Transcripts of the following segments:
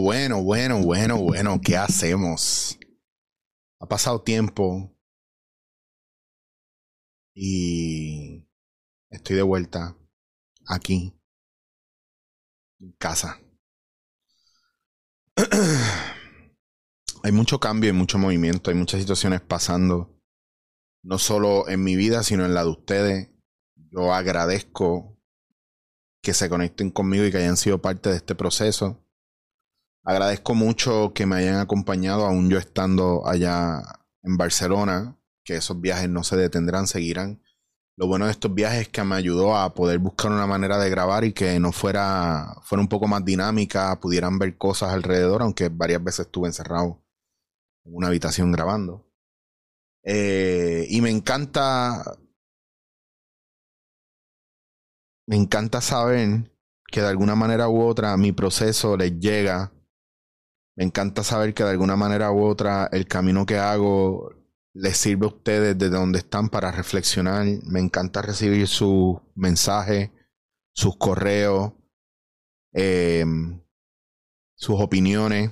Bueno, bueno, bueno, bueno, ¿qué hacemos? Ha pasado tiempo y estoy de vuelta aquí, en casa. hay mucho cambio, hay mucho movimiento, hay muchas situaciones pasando, no solo en mi vida, sino en la de ustedes. Yo agradezco que se conecten conmigo y que hayan sido parte de este proceso. Agradezco mucho que me hayan acompañado, aún yo estando allá en Barcelona, que esos viajes no se detendrán, seguirán. Lo bueno de estos viajes es que me ayudó a poder buscar una manera de grabar y que no fuera, fuera un poco más dinámica, pudieran ver cosas alrededor, aunque varias veces estuve encerrado en una habitación grabando. Eh, y me encanta me encanta saber que de alguna manera u otra mi proceso les llega. Me encanta saber que de alguna manera u otra el camino que hago les sirve a ustedes desde donde están para reflexionar. Me encanta recibir sus mensajes, sus correos, em, sus opiniones,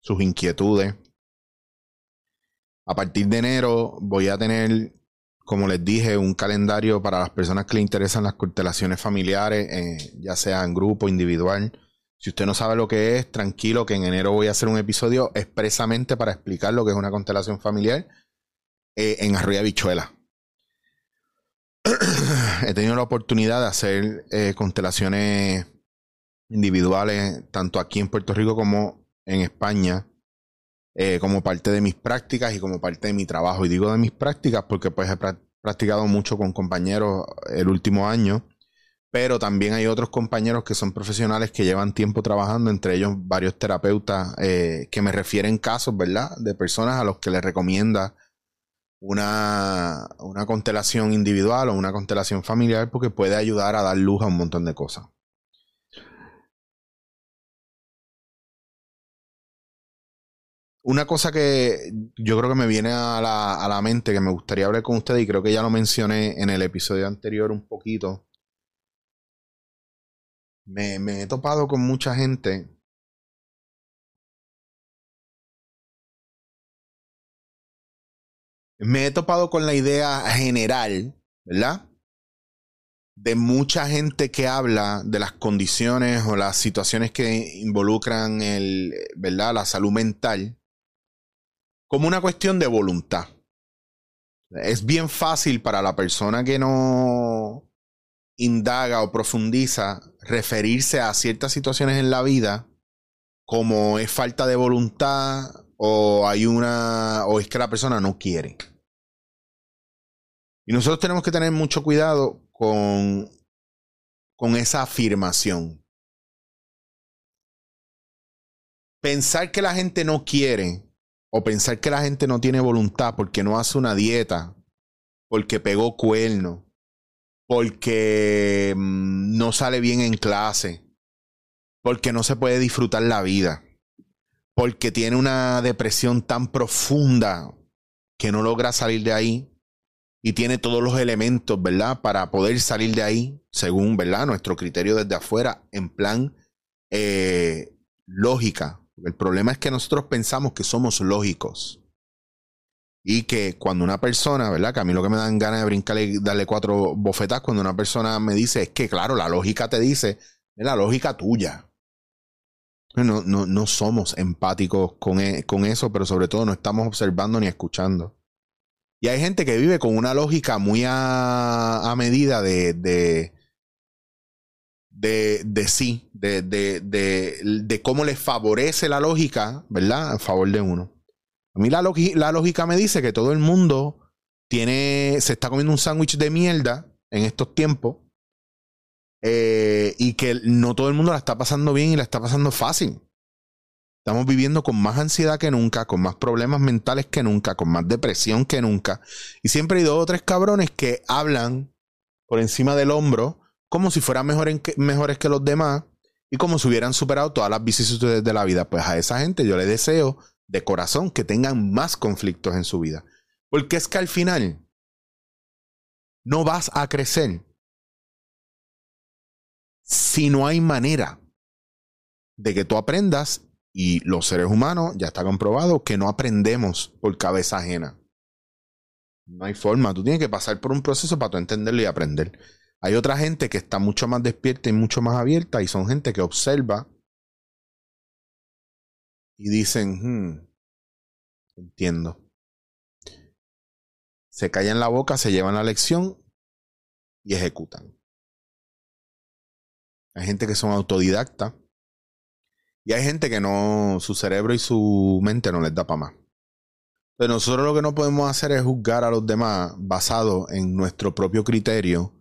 sus inquietudes. A partir de enero voy a tener como les dije, un calendario para las personas que le interesan las constelaciones familiares, eh, ya sea en grupo, individual. Si usted no sabe lo que es, tranquilo que en enero voy a hacer un episodio expresamente para explicar lo que es una constelación familiar eh, en Arroyo Bichuela. He tenido la oportunidad de hacer eh, constelaciones individuales tanto aquí en Puerto Rico como en España. como parte de mis prácticas y como parte de mi trabajo. Y digo de mis prácticas porque pues he practicado mucho con compañeros el último año, pero también hay otros compañeros que son profesionales que llevan tiempo trabajando, entre ellos varios terapeutas eh, que me refieren casos, ¿verdad? De personas a los que les recomienda una, una constelación individual o una constelación familiar porque puede ayudar a dar luz a un montón de cosas. Una cosa que yo creo que me viene a la, a la mente que me gustaría hablar con ustedes y creo que ya lo mencioné en el episodio anterior un poquito. Me, he topado con mucha gente me he topado con la idea general, ¿verdad? De mucha gente que habla de las condiciones o las situaciones que involucran el, ¿verdad? la salud mental como una cuestión de voluntad. Es bien fácil para la persona que no indaga o profundiza referirse a ciertas situaciones en la vida como es falta de voluntad o hay una o es que la persona no quiere. Y nosotros tenemos que tener mucho cuidado con con esa afirmación. Pensar que la gente no quiere o pensar que la gente no tiene voluntad porque no hace una dieta, porque pegó cuerno, porque mm, no sale bien en clase, porque no se puede disfrutar la vida, porque tiene una depresión tan profunda que no logra salir de ahí y tiene todos los elementos, ¿verdad? Para poder salir de ahí, según, ¿verdad? Nuestro criterio desde afuera, en plan eh, lógica, el problema es que nosotros pensamos que somos lógicos. Y que cuando una persona, ¿verdad? Que a mí lo que me dan ganas de brincarle y darle cuatro bofetas cuando una persona me dice es que, claro, la lógica te dice, es la lógica tuya. No, no, no somos empáticos con, e, con eso, pero sobre todo no estamos observando ni escuchando. Y hay gente que vive con una lógica muy a, medida de, de, de, sí, de, de, de, cómo le favorece la lógica, ¿verdad? A favor de uno. A mí la, lógica me dice que todo el mundo tiene, se está comiendo un sándwich de mierda en estos tiempos eh, y que no todo el mundo la está pasando bien y la está pasando fácil. Estamos viviendo con más ansiedad que nunca, con más problemas mentales que nunca, con más depresión que nunca. Y siempre hay dos o tres cabrones que hablan por encima del hombro como si fueran mejores que los demás y como si hubieran superado todas las vicisitudes de la vida. Pues a esa gente yo le deseo de corazón que tengan más conflictos en su vida. Porque es que al final no vas a crecer si no hay manera de que tú aprendas y los seres humanos, ya está comprobado, que no aprendemos por cabeza ajena. No hay forma, tú tienes que pasar por un proceso para tú entenderlo y aprender. Hay otra gente que está mucho más despierta y mucho más abierta y son gente que observa y dicen, hmm, entiendo. Se callan la boca, se llevan la lección y ejecutan. Hay gente que son autodidactas y hay gente que no, su cerebro y su mente no les da para más. Pero nosotros lo que no podemos hacer es juzgar a los demás basado en nuestro propio criterio,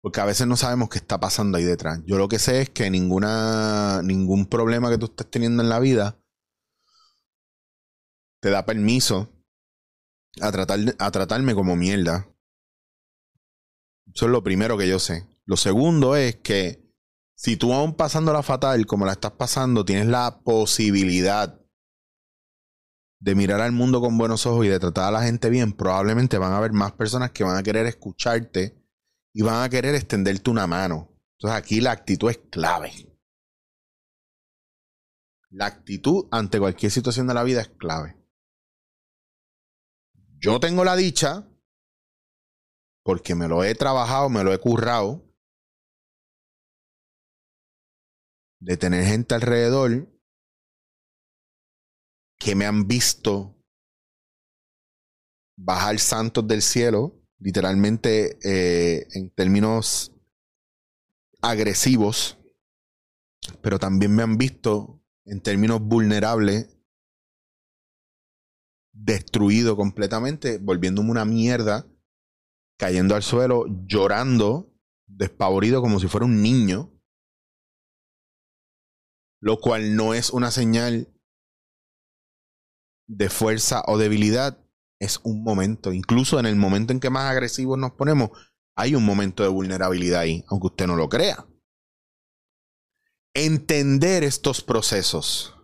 porque a veces no sabemos qué está pasando ahí detrás. Yo lo que sé es que ninguna, ningún problema que tú estés teniendo en la vida te da permiso a, tratar, a tratarme como mierda. Eso es lo primero que yo sé. Lo segundo es que si tú aún pasando la fatal como la estás pasando, tienes la posibilidad de mirar al mundo con buenos ojos y de tratar a la gente bien, probablemente van a haber más personas que van a querer escucharte y van a querer extenderte una mano. Entonces aquí la actitud es clave. La actitud ante cualquier situación de la vida es clave. Yo tengo la dicha, porque me lo he trabajado, me lo he currado, de tener gente alrededor que me han visto bajar santos del cielo, literalmente eh, en términos agresivos, pero también me han visto en términos vulnerables, destruido completamente, volviéndome una mierda, cayendo al suelo, llorando, despavorido como si fuera un niño lo cual no es una señal de fuerza o debilidad, es un momento. Incluso en el momento en que más agresivos nos ponemos, hay un momento de vulnerabilidad ahí, aunque usted no lo crea. Entender estos procesos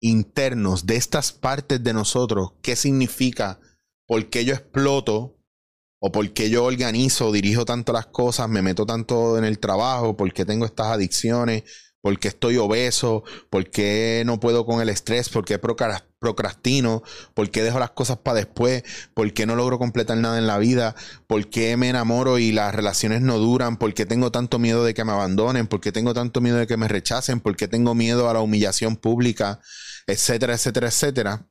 internos de estas partes de nosotros, qué significa, por qué yo exploto o por qué yo organizo, dirijo tanto las cosas, me meto tanto en el trabajo, por qué tengo estas adicciones, por qué estoy obeso, por qué no puedo con el estrés, por qué procrastino, por qué dejo las cosas para después, por qué no logro completar nada en la vida, por qué me enamoro y las relaciones no duran, por qué tengo tanto miedo de que me abandonen, por qué tengo tanto miedo de que me rechacen, por qué tengo miedo a la humillación pública, etcétera, etcétera, etcétera.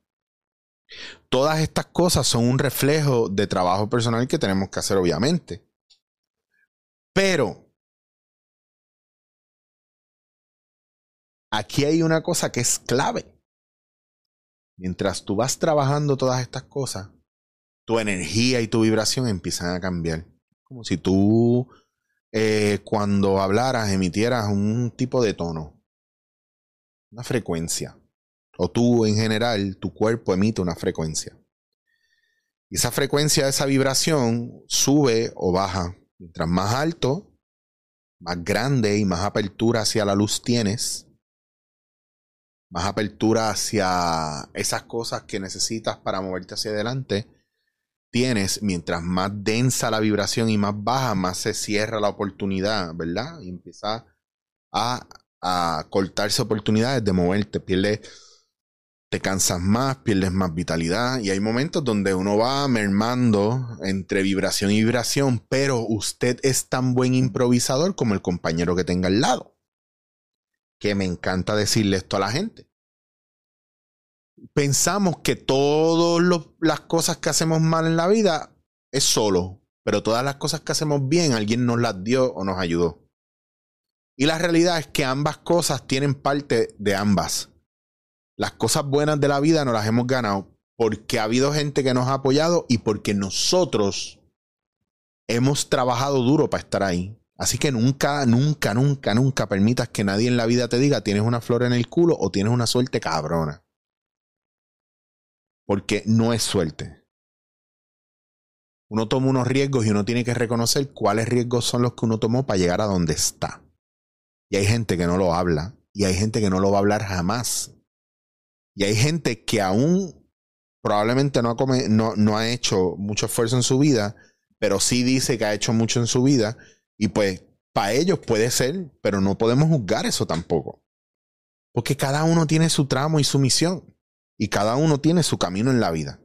Todas estas cosas son un reflejo de trabajo personal que tenemos que hacer, obviamente. Pero aquí hay una cosa que es clave. Mientras tú vas trabajando todas estas cosas, tu energía y tu vibración empiezan a cambiar. Como si tú eh, cuando hablaras emitieras un tipo de tono, una frecuencia. O tú en general, tu cuerpo emite una frecuencia. Y esa frecuencia, esa vibración sube o baja. Mientras más alto, más grande y más apertura hacia la luz tienes, más apertura hacia esas cosas que necesitas para moverte hacia adelante, tienes, mientras más densa la vibración y más baja, más se cierra la oportunidad, ¿verdad? Y empieza a, a cortarse oportunidades de moverte, pierdes, te cansas más, pierdes más vitalidad. Y hay momentos donde uno va mermando entre vibración y vibración, pero usted es tan buen improvisador como el compañero que tenga al lado que me encanta decirle esto a la gente. Pensamos que todas las cosas que hacemos mal en la vida es solo, pero todas las cosas que hacemos bien alguien nos las dio o nos ayudó. Y la realidad es que ambas cosas tienen parte de ambas. Las cosas buenas de la vida nos las hemos ganado porque ha habido gente que nos ha apoyado y porque nosotros hemos trabajado duro para estar ahí. Así que nunca, nunca, nunca, nunca permitas que nadie en la vida te diga tienes una flor en el culo o tienes una suerte cabrona. Porque no es suerte. Uno toma unos riesgos y uno tiene que reconocer cuáles riesgos son los que uno tomó para llegar a donde está. Y hay gente que no lo habla. Y hay gente que no lo va a hablar jamás. Y hay gente que aún probablemente no ha, no, no ha hecho mucho esfuerzo en su vida, pero sí dice que ha hecho mucho en su vida y pues para ellos puede ser, pero no podemos juzgar eso tampoco. Porque cada uno tiene su tramo y su misión. Y cada uno tiene su camino en la vida.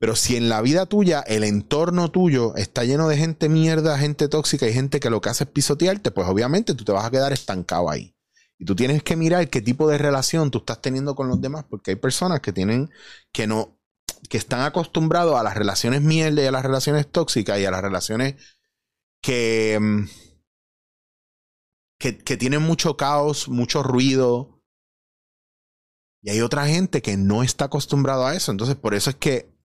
Pero si en la vida tuya, el entorno tuyo está lleno de gente mierda, gente tóxica y gente que lo que hace es pisotearte, pues obviamente tú te vas a quedar estancado ahí. Y tú tienes que mirar qué tipo de relación tú estás teniendo con los demás, porque hay personas que tienen, que no, que están acostumbrados a las relaciones mierda y a las relaciones tóxicas y a las relaciones que, mm, que, que tienen mucho caos, mucho ruido. Y hay otra gente que no está acostumbrado a eso. Entonces, por eso es que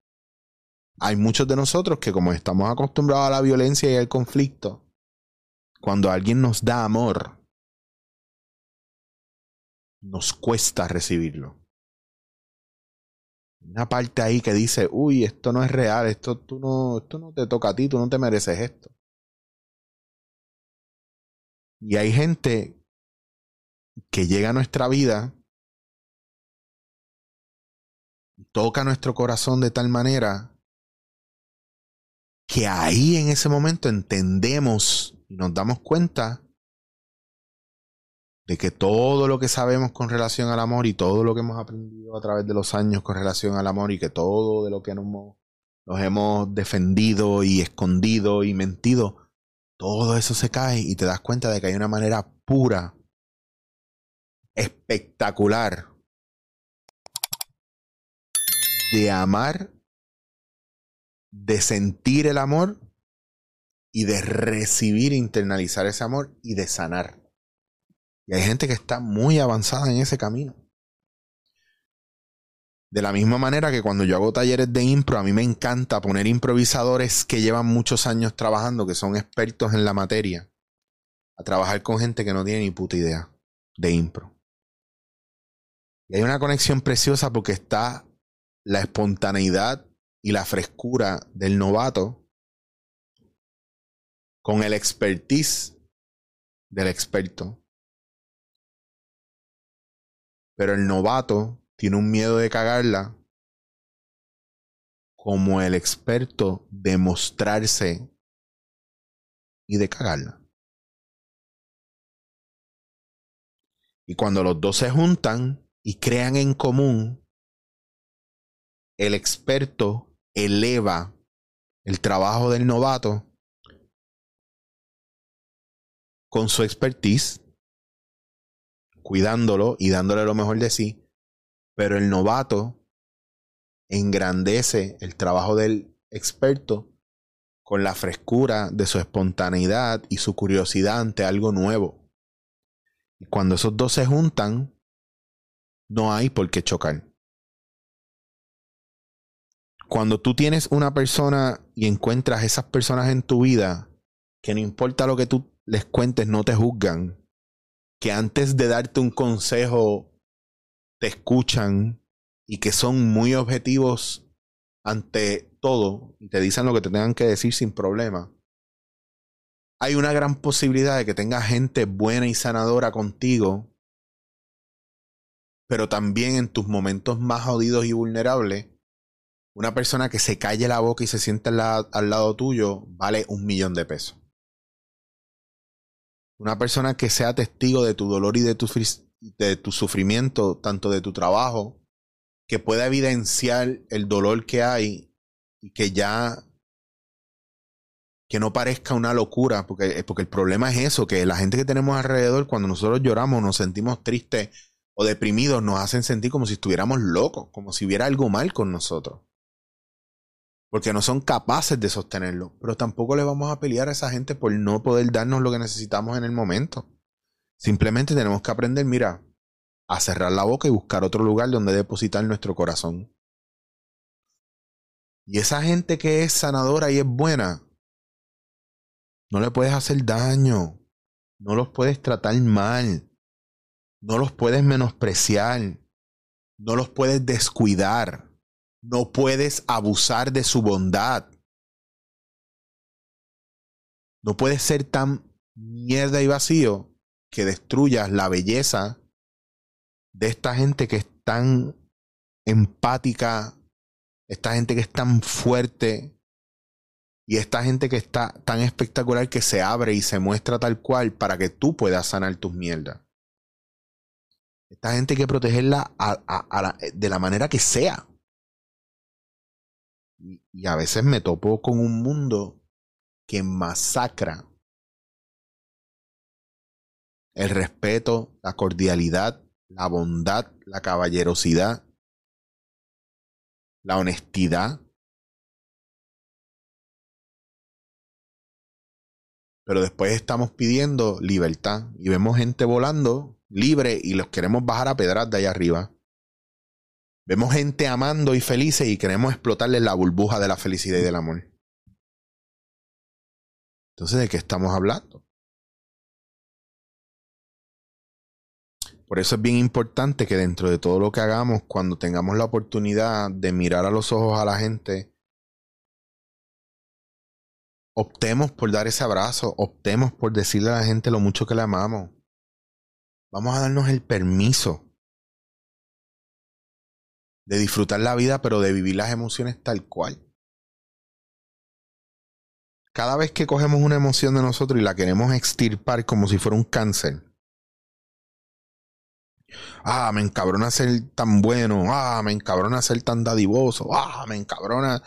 hay muchos de nosotros que como estamos acostumbrados a la violencia y al conflicto, cuando alguien nos da amor, nos cuesta recibirlo. Una parte ahí que dice, uy, esto no es real, esto, tú no, esto no te toca a ti, tú no te mereces esto. Y hay gente que llega a nuestra vida, toca nuestro corazón de tal manera que ahí en ese momento entendemos y nos damos cuenta de que todo lo que sabemos con relación al amor y todo lo que hemos aprendido a través de los años con relación al amor y que todo de lo que nos, nos hemos defendido y escondido y mentido, todo eso se cae y te das cuenta de que hay una manera pura, espectacular de amar de sentir el amor y de recibir, internalizar ese amor y de sanar. Y hay gente que está muy avanzada en ese camino. De la misma manera que cuando yo hago talleres de impro, a mí me encanta poner improvisadores que llevan muchos años trabajando, que son expertos en la materia, a trabajar con gente que no tiene ni puta idea de impro. Y hay una conexión preciosa porque está la espontaneidad y la frescura del novato con el expertise del experto. Pero el novato tiene un miedo de cagarla como el experto de mostrarse y de cagarla. Y cuando los dos se juntan y crean en común, el experto eleva el trabajo del novato con su expertise, cuidándolo y dándole lo mejor de sí, pero el novato engrandece el trabajo del experto con la frescura de su espontaneidad y su curiosidad ante algo nuevo. Y cuando esos dos se juntan, no hay por qué chocar cuando tú tienes una persona y encuentras esas personas en tu vida, que no importa lo que tú les cuentes, no te juzgan, que antes de darte un consejo te escuchan y que son muy objetivos ante todo y te dicen lo que te tengan que decir sin problema. Hay una gran posibilidad de que tengas gente buena y sanadora contigo, pero también en tus momentos más jodidos y vulnerables una persona que se calle la boca y se siente al, lado tuyo vale un millón de pesos. Una persona que sea testigo de tu dolor y de tu, de tu sufrimiento, tanto de tu trabajo, que pueda evidenciar el dolor que hay y que ya que no parezca una locura, porque, porque el problema es eso, que la gente que tenemos alrededor, cuando nosotros lloramos, nos sentimos tristes o deprimidos, nos hacen sentir como si estuviéramos locos, como si hubiera algo mal con nosotros porque no son capaces de sostenerlo. Pero tampoco le vamos a pelear a esa gente por no poder darnos lo que necesitamos en el momento. Simplemente tenemos que aprender, mira, a cerrar la boca y buscar otro lugar donde depositar nuestro corazón. Y esa gente que es sanadora y es buena, no le puedes hacer daño, no los puedes tratar mal, no los puedes menospreciar, no los puedes descuidar. No puedes abusar de su bondad. No puedes ser tan mierda y vacío que destruyas la belleza de esta gente que es tan empática, esta gente que es tan fuerte y esta gente que está tan espectacular que se abre y se muestra tal cual para que tú puedas sanar tus mierdas. Esta gente hay que protegerla de la manera que sea. y a veces me topo con un mundo que masacra el respeto, la cordialidad, la bondad, la caballerosidad, la honestidad. Pero después estamos pidiendo libertad y vemos gente volando libre y los queremos bajar a pedras de allá arriba. Vemos gente amando y felices y queremos explotarles la burbuja de la felicidad y del amor. Entonces, ¿de qué estamos hablando? Por eso es bien importante que dentro de todo lo que hagamos, cuando tengamos la oportunidad de mirar a los ojos a la gente, optemos por dar ese abrazo, optemos por decirle a la gente lo mucho que le amamos. Vamos a darnos el permiso de disfrutar la vida, pero de vivir las emociones tal cual. Cada vez que cogemos una emoción de nosotros y la queremos extirpar como si fuera un cáncer, Ah, me encabrona ser tan bueno. Ah, me encabrona ser tan dadivoso. Ah, me encabrona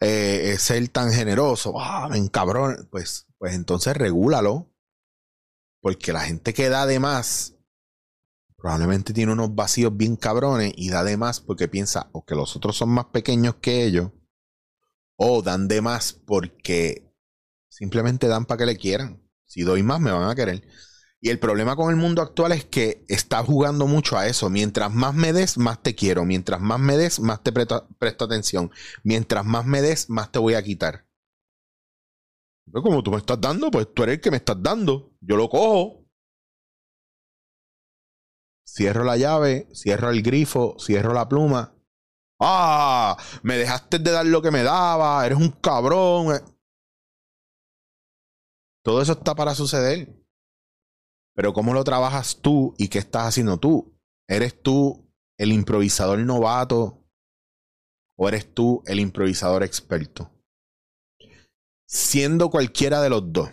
eh, ser tan generoso. Ah, me encabrona. Pues, pues entonces regúlalo. Porque la gente que da de más probablemente tiene unos vacíos bien cabrones y da de más porque piensa o que los otros son más pequeños que ellos o dan de más porque simplemente dan para que le quieran. Si doy más, me van a querer. Y el problema con el mundo actual es que está jugando mucho a eso. Mientras más me des, más te quiero. Mientras más me des, más te presto, atención. Mientras más me des, más te voy a quitar. Pero como tú me estás dando, pues tú eres el que me estás dando. Yo lo cojo. Cierro la llave, cierro el grifo, cierro la pluma. Ah, me dejaste de dar lo que me daba, eres un cabrón. Todo eso está para suceder. Pero ¿cómo lo trabajas tú y qué estás haciendo tú? ¿Eres tú el improvisador novato o eres tú el improvisador experto? Siendo cualquiera de los dos,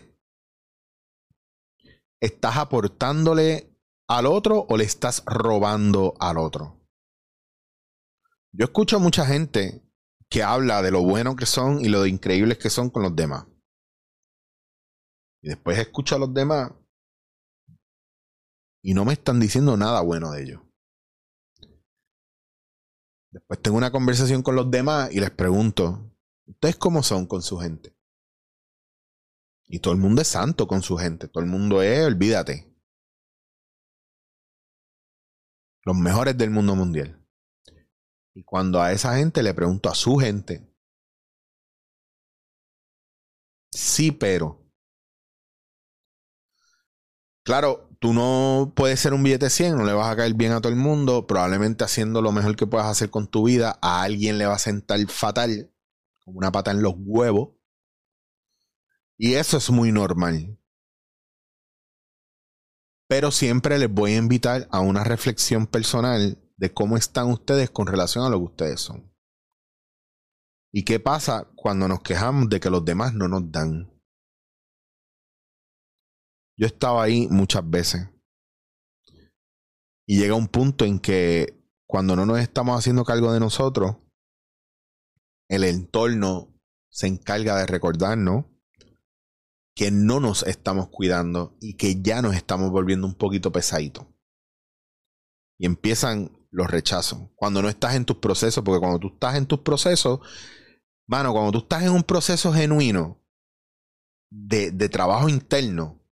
¿estás aportándole al otro o le estás robando al otro? Yo escucho a mucha gente que habla de lo bueno que son y lo increíbles que son con los demás. Y después escucho a los demás y no me están diciendo nada bueno de ellos. Después tengo una conversación con los demás y les pregunto, ¿ustedes cómo son con su gente? Y todo el mundo es santo con su gente, todo el mundo es, olvídate. Los mejores del mundo mundial. Y cuando a esa gente le pregunto a su gente, sí, pero. Claro, tú no puedes ser un billete 100, no le vas a caer bien a todo el mundo. Probablemente haciendo lo mejor que puedas hacer con tu vida, a alguien le va a sentar fatal, como una pata en los huevos. Y eso es muy normal. Pero siempre les voy a invitar a una reflexión personal de cómo están ustedes con relación a lo que ustedes son. ¿Y qué pasa cuando nos quejamos de que los demás no nos dan? Yo estaba ahí muchas veces. Y llega un punto en que cuando no nos estamos haciendo cargo de nosotros, el entorno se encarga de recordarnos que no nos estamos cuidando y que ya nos estamos volviendo un poquito pesaditos. Y empiezan los rechazos. Cuando no estás en tus procesos, porque cuando tú estás en tus procesos, mano, cuando tú estás en un proceso genuino de, de trabajo interno,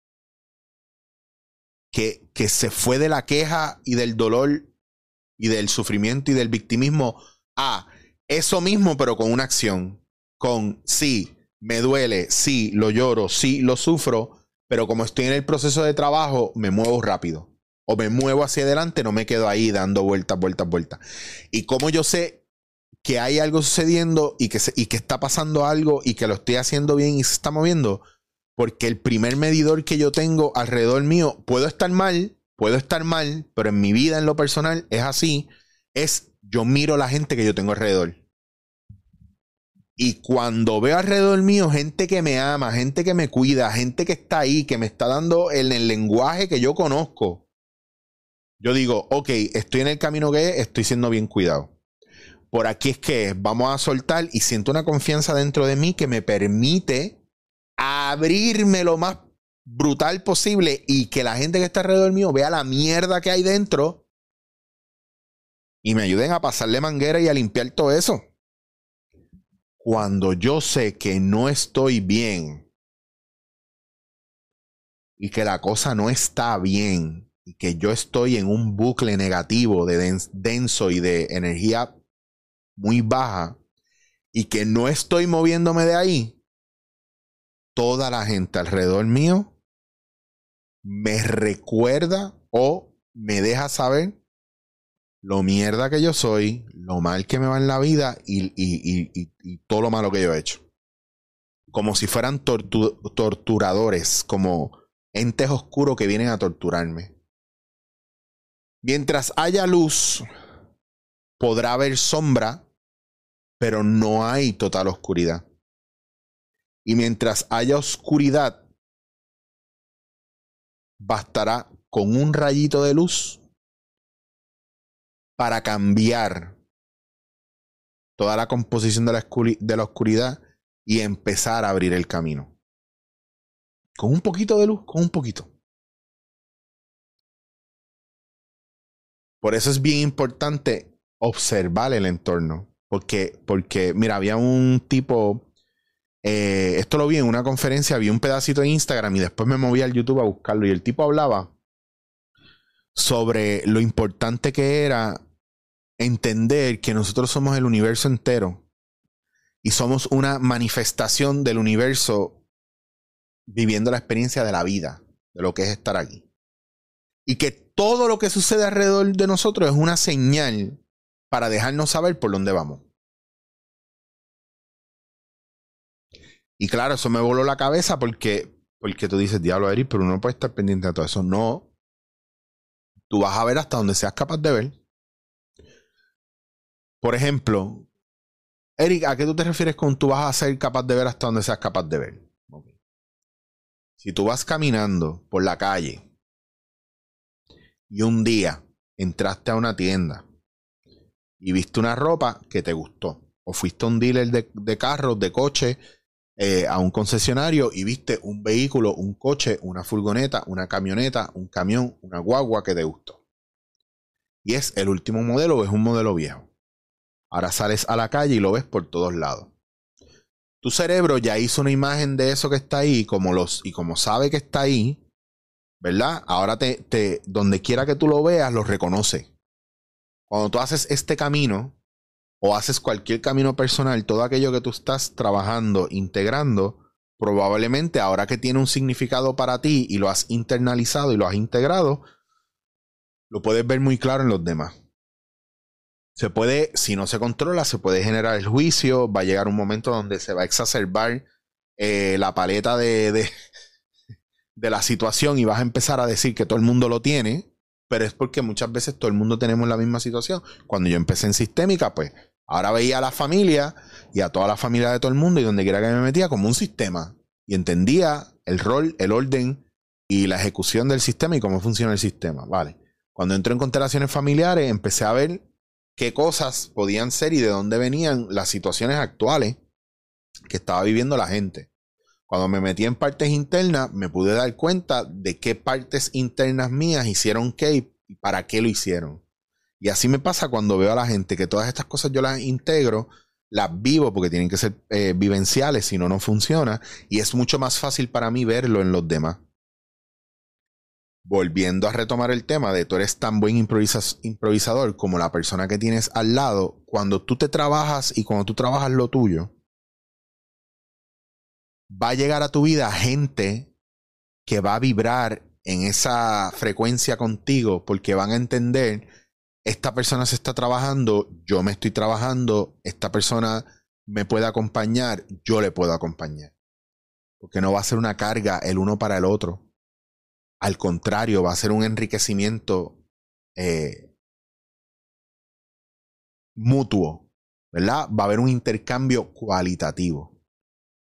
que, que se fue de la queja y del dolor y del sufrimiento y del victimismo a eso mismo, pero con una acción. Con sí, me duele, sí, lo lloro, sí, lo sufro, pero como estoy en el proceso de trabajo, me muevo rápido. O me muevo hacia adelante, no me quedo ahí dando vueltas, vueltas, vueltas. Y como yo sé que hay algo sucediendo y que, y que está pasando algo y que lo estoy haciendo bien y se está moviendo, porque el primer medidor que yo tengo alrededor mío, puedo estar mal, puedo estar mal, pero en mi vida, en lo personal, es así, es yo miro la gente que yo tengo alrededor. Y cuando veo alrededor mío gente que me ama, gente que me cuida, gente que está ahí, que me está dando en el lenguaje que yo conozco, Yo digo, ok, estoy en el camino que es, estoy siendo bien cuidado. Por aquí es que vamos a soltar y siento una confianza dentro de mí que me permite abrirme lo más brutal posible y que la gente que está alrededor mío vea la mierda que hay dentro y me ayuden a pasarle manguera y a limpiar todo eso. Cuando yo sé que no estoy bien y que la cosa no está bien y que yo estoy en un bucle negativo de denso y de energía muy baja y que no estoy moviéndome de ahí, toda la gente alrededor mío me recuerda o me deja saber lo mierda que yo soy, lo mal que me va en la vida y, todo lo malo que yo he hecho. Como si fueran torturadores, como entes oscuros que vienen a torturarme. Mientras haya luz, podrá haber sombra, pero no hay total oscuridad. Y mientras haya oscuridad, bastará con un rayito de luz para cambiar toda la composición de la, oscuridad y empezar a abrir el camino. Con un poquito de luz, con un poquito. Por eso es bien importante observar el entorno. Porque, porque mira, había un tipo, eh, esto lo vi en una conferencia, vi un pedacito de Instagram y después me moví al YouTube a buscarlo y el tipo hablaba sobre lo importante que era entender que nosotros somos el universo entero y somos una manifestación del universo viviendo la experiencia de la vida, de lo que es estar aquí. Y que todo lo que sucede alrededor de nosotros es una señal para dejarnos saber por dónde vamos. Y claro, eso me voló la cabeza porque, porque tú dices, diablo, Eric, pero uno puede estar pendiente de todo eso. No. Tú vas a ver hasta donde seas capaz de ver. Por ejemplo, Eric, ¿a qué tú te refieres con tú vas a ser capaz de ver hasta donde seas capaz de ver? Si tú vas caminando por la calle y un día entraste a una tienda y viste una ropa que te gustó, o fuiste a un dealer de, carros, de coche, eh, a un concesionario y viste un vehículo, un coche, una furgoneta, una camioneta, un camión, una guagua que te gustó. Y es el último modelo o es un modelo viejo. Ahora sales a la calle y lo ves por todos lados tu cerebro ya hizo una imagen de eso que está ahí como los, y como sabe que está ahí, ¿verdad? Ahora te, te, donde quiera que tú lo veas, lo reconoce. Cuando tú haces este camino o haces cualquier camino personal, todo aquello que tú estás trabajando, integrando, probablemente ahora que tiene un significado para ti y lo has internalizado y lo has integrado, lo puedes ver muy claro en los demás. Se puede, si no se controla, se puede generar el juicio, va a llegar un momento donde se va a exacerbar eh, la paleta de, de, de la situación y vas a empezar a decir que todo el mundo lo tiene, pero es porque muchas veces todo el mundo tenemos la misma situación. Cuando yo empecé en sistémica, pues ahora veía a la familia y a toda la familia de todo el mundo y donde quiera que me metía como un sistema y entendía el rol, el orden y la ejecución del sistema y cómo funciona el sistema. Vale. Cuando entro en constelaciones familiares, empecé a ver qué cosas podían ser y de dónde venían las situaciones actuales que estaba viviendo la gente. Cuando me metí en partes internas, me pude dar cuenta de qué partes internas mías hicieron qué y para qué lo hicieron. Y así me pasa cuando veo a la gente que todas estas cosas yo las integro, las vivo porque tienen que ser eh, vivenciales, si no, no funciona. Y es mucho más fácil para mí verlo en los demás volviendo a retomar el tema de tú eres tan buen improvisador como la persona que tienes al lado, cuando tú te trabajas y cuando tú trabajas lo tuyo, va a llegar a tu vida gente que va a vibrar en esa frecuencia contigo porque van a entender, esta persona se está trabajando, yo me estoy trabajando, esta persona me puede acompañar, yo le puedo acompañar. Porque no va a ser una carga el uno para el otro al contrario, va a ser un enriquecimiento eh, mutuo, ¿verdad? Va a haber un intercambio cualitativo.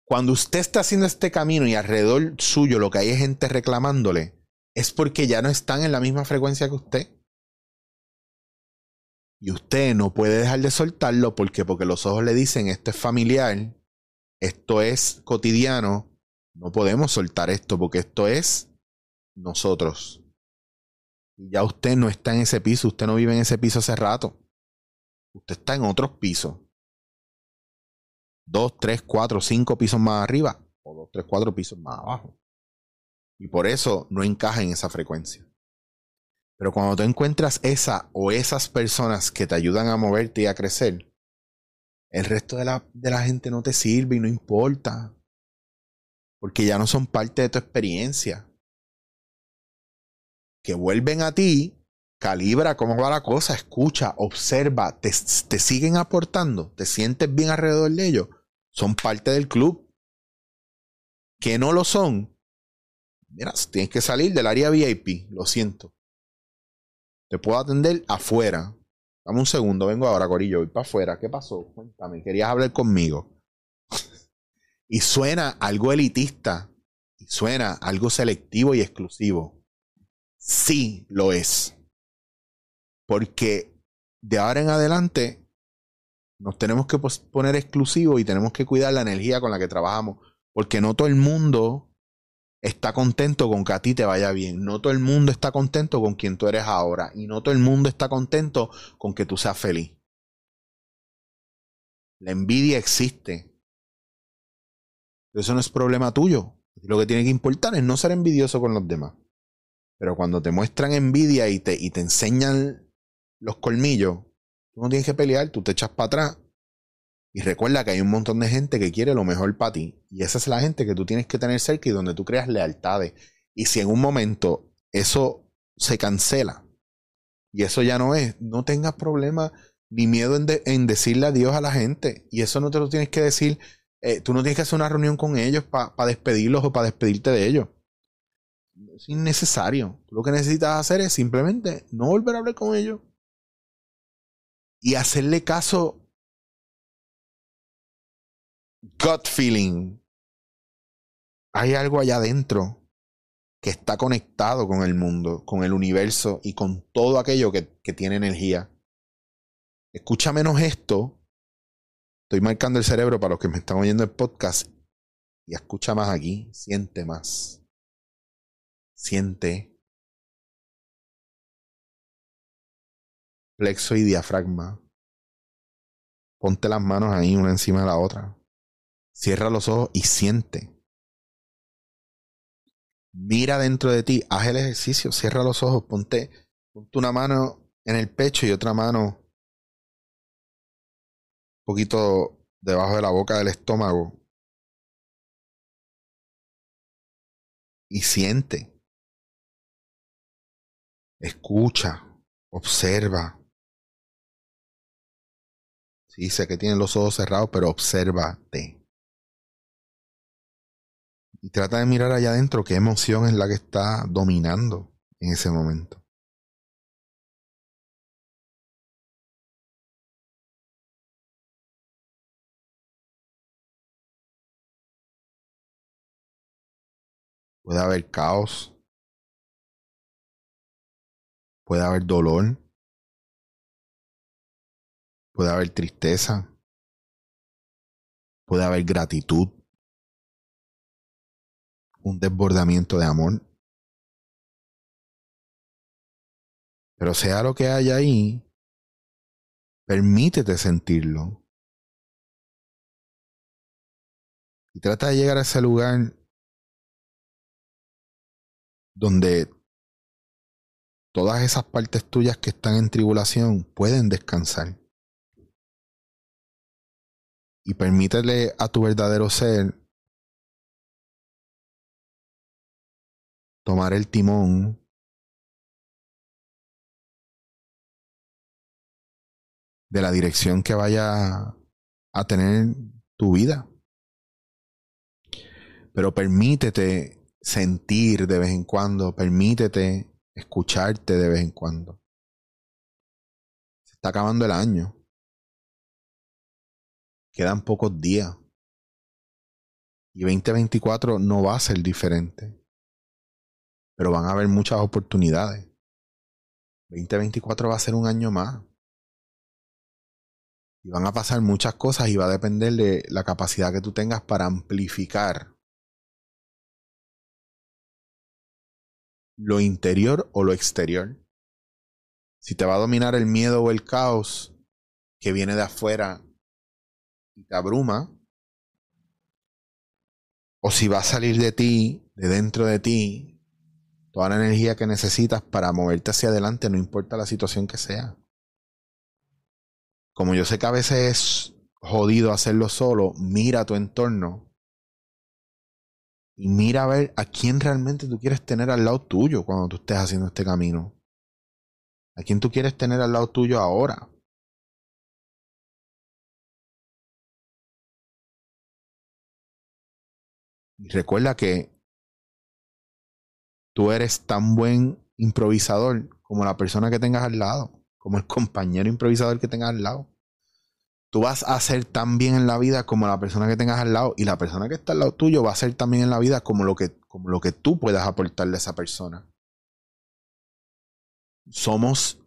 Cuando usted está haciendo este camino y alrededor suyo lo que hay es gente reclamándole, es porque ya no están en la misma frecuencia que usted. Y usted no puede dejar de soltarlo porque, porque los ojos le dicen esto es familiar, esto es cotidiano, no podemos soltar esto porque esto es nosotros. Ya usted no está en ese piso, usted no vive en ese piso hace rato. Usted está en otros pisos. Dos, tres, cuatro, cinco pisos más arriba o dos, tres, cuatro pisos más abajo. Y por eso no encaja en esa frecuencia. Pero cuando tú encuentras esa o esas personas que te ayudan a moverte y a crecer, el resto de la, de la gente no te sirve y no importa. Porque ya no son parte de tu experiencia. Que vuelven a ti, calibra cómo va la cosa, escucha, observa, te, te siguen aportando, te sientes bien alrededor de ellos, son parte del club. Que no lo son, mira, tienes que salir del área VIP, lo siento. Te puedo atender afuera. Dame un segundo, vengo ahora, Corillo, voy para afuera. ¿Qué pasó? Cuéntame, querías hablar conmigo. y suena algo elitista, y suena algo selectivo y exclusivo. Sí lo es. Porque de ahora en adelante nos tenemos que poner exclusivo y tenemos que cuidar la energía con la que trabajamos. Porque no todo el mundo está contento con que a ti te vaya bien. No todo el mundo está contento con quien tú eres ahora. Y no todo el mundo está contento con que tú seas feliz. La envidia existe. Eso no es problema tuyo. Lo que tiene que importar es no ser envidioso con los demás. Pero cuando te muestran envidia y te, y te enseñan los colmillos, tú no tienes que pelear, tú te echas para atrás y recuerda que hay un montón de gente que quiere lo mejor para ti. Y esa es la gente que tú tienes que tener cerca y donde tú creas lealtades. Y si en un momento eso se cancela y eso ya no es, no tengas problema ni miedo en, decirle adiós a la gente. Y eso no te lo tienes que decir. Eh, tú no tienes que hacer una reunión con ellos para despedirlos o para despedirte de ellos. Es innecesario. Tú lo que necesitas hacer es simplemente no volver a hablar con ellos y hacerle caso gut feeling. Hay algo allá adentro que está conectado con el mundo, con el universo y con todo aquello que, tiene energía. Escucha menos esto. Estoy marcando el cerebro para los que me están oyendo el podcast. Y escucha más aquí. Siente más. Siente. Plexo y diafragma. Ponte las manos ahí una encima de la otra. Cierra los ojos y siente. Mira dentro de ti, haz el ejercicio, cierra los ojos, ponte, ponte una mano en el pecho y otra mano un poquito debajo de la boca del estómago. Y siente. Escucha, observa. Sí, sé que tienes los ojos cerrados, pero obsérvate. Y trata de mirar allá adentro qué emoción es la que está dominando en ese momento. Puede haber caos. Puede haber dolor. Puede haber tristeza. Puede haber gratitud un desbordamiento de amor. Pero sea lo que haya ahí, permítete sentirlo. Y trata de llegar a ese lugar donde todas esas partes tuyas que están en tribulación pueden descansar. Y permítele a tu verdadero ser tomar el timón de la dirección que vaya a tener tu vida. Pero permítete sentir de vez en cuando, permítete escucharte de vez en cuando. Se está acabando el año. Quedan pocos días. Y 2024 no va a ser diferente pero van a haber muchas oportunidades. 2024 va a ser un año más. Y van a pasar muchas cosas y va a depender de la capacidad que tú tengas para amplificar lo interior o lo exterior. Si te va a dominar el miedo o el caos que viene de afuera y te abruma, o si va a salir de ti, de dentro de ti, toda la energía que necesitas para moverte hacia adelante, no importa la situación que sea. Como yo sé que a veces es jodido hacerlo solo, mira tu entorno y mira a ver a quién realmente tú quieres tener al lado tuyo cuando tú estés haciendo este camino. ¿A quién tú quieres tener al lado tuyo ahora? Y recuerda que tú eres tan buen improvisador como la persona que tengas al lado, como el compañero improvisador que tengas al lado. Tú vas a ser tan bien en la vida como la persona que tengas al lado y la persona que está al lado tuyo va a ser también en la vida como lo que, como lo que tú puedas aportarle a esa persona. Somos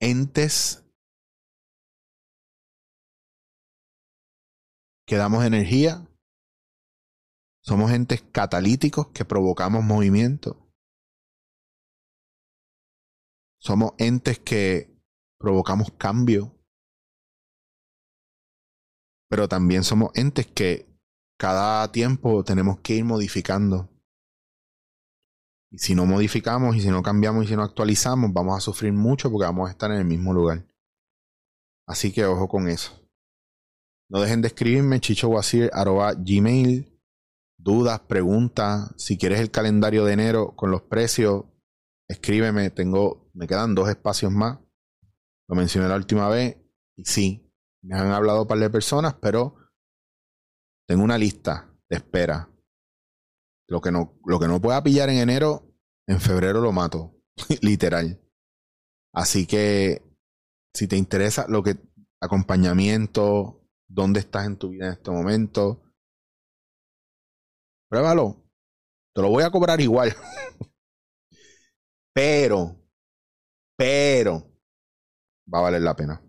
entes que damos energía. Somos entes catalíticos que provocamos movimiento. Somos entes que provocamos cambio. Pero también somos entes que cada tiempo tenemos que ir modificando. Y si no modificamos y si no cambiamos y si no actualizamos, vamos a sufrir mucho porque vamos a estar en el mismo lugar. Así que ojo con eso. No dejen de escribirme gmail dudas, preguntas. Si quieres el calendario de enero con los precios, escríbeme. Tengo, me quedan dos espacios más. Lo mencioné la última vez. Y sí, me han hablado un par de personas, pero tengo una lista de espera. Lo que no, lo que no pueda pillar en enero, en febrero lo mato. Literal. Así que si te interesa lo que acompañamiento, dónde estás en tu vida en este momento. Pruébalo. Te lo voy a cobrar igual. pero, pero, va a valer la pena.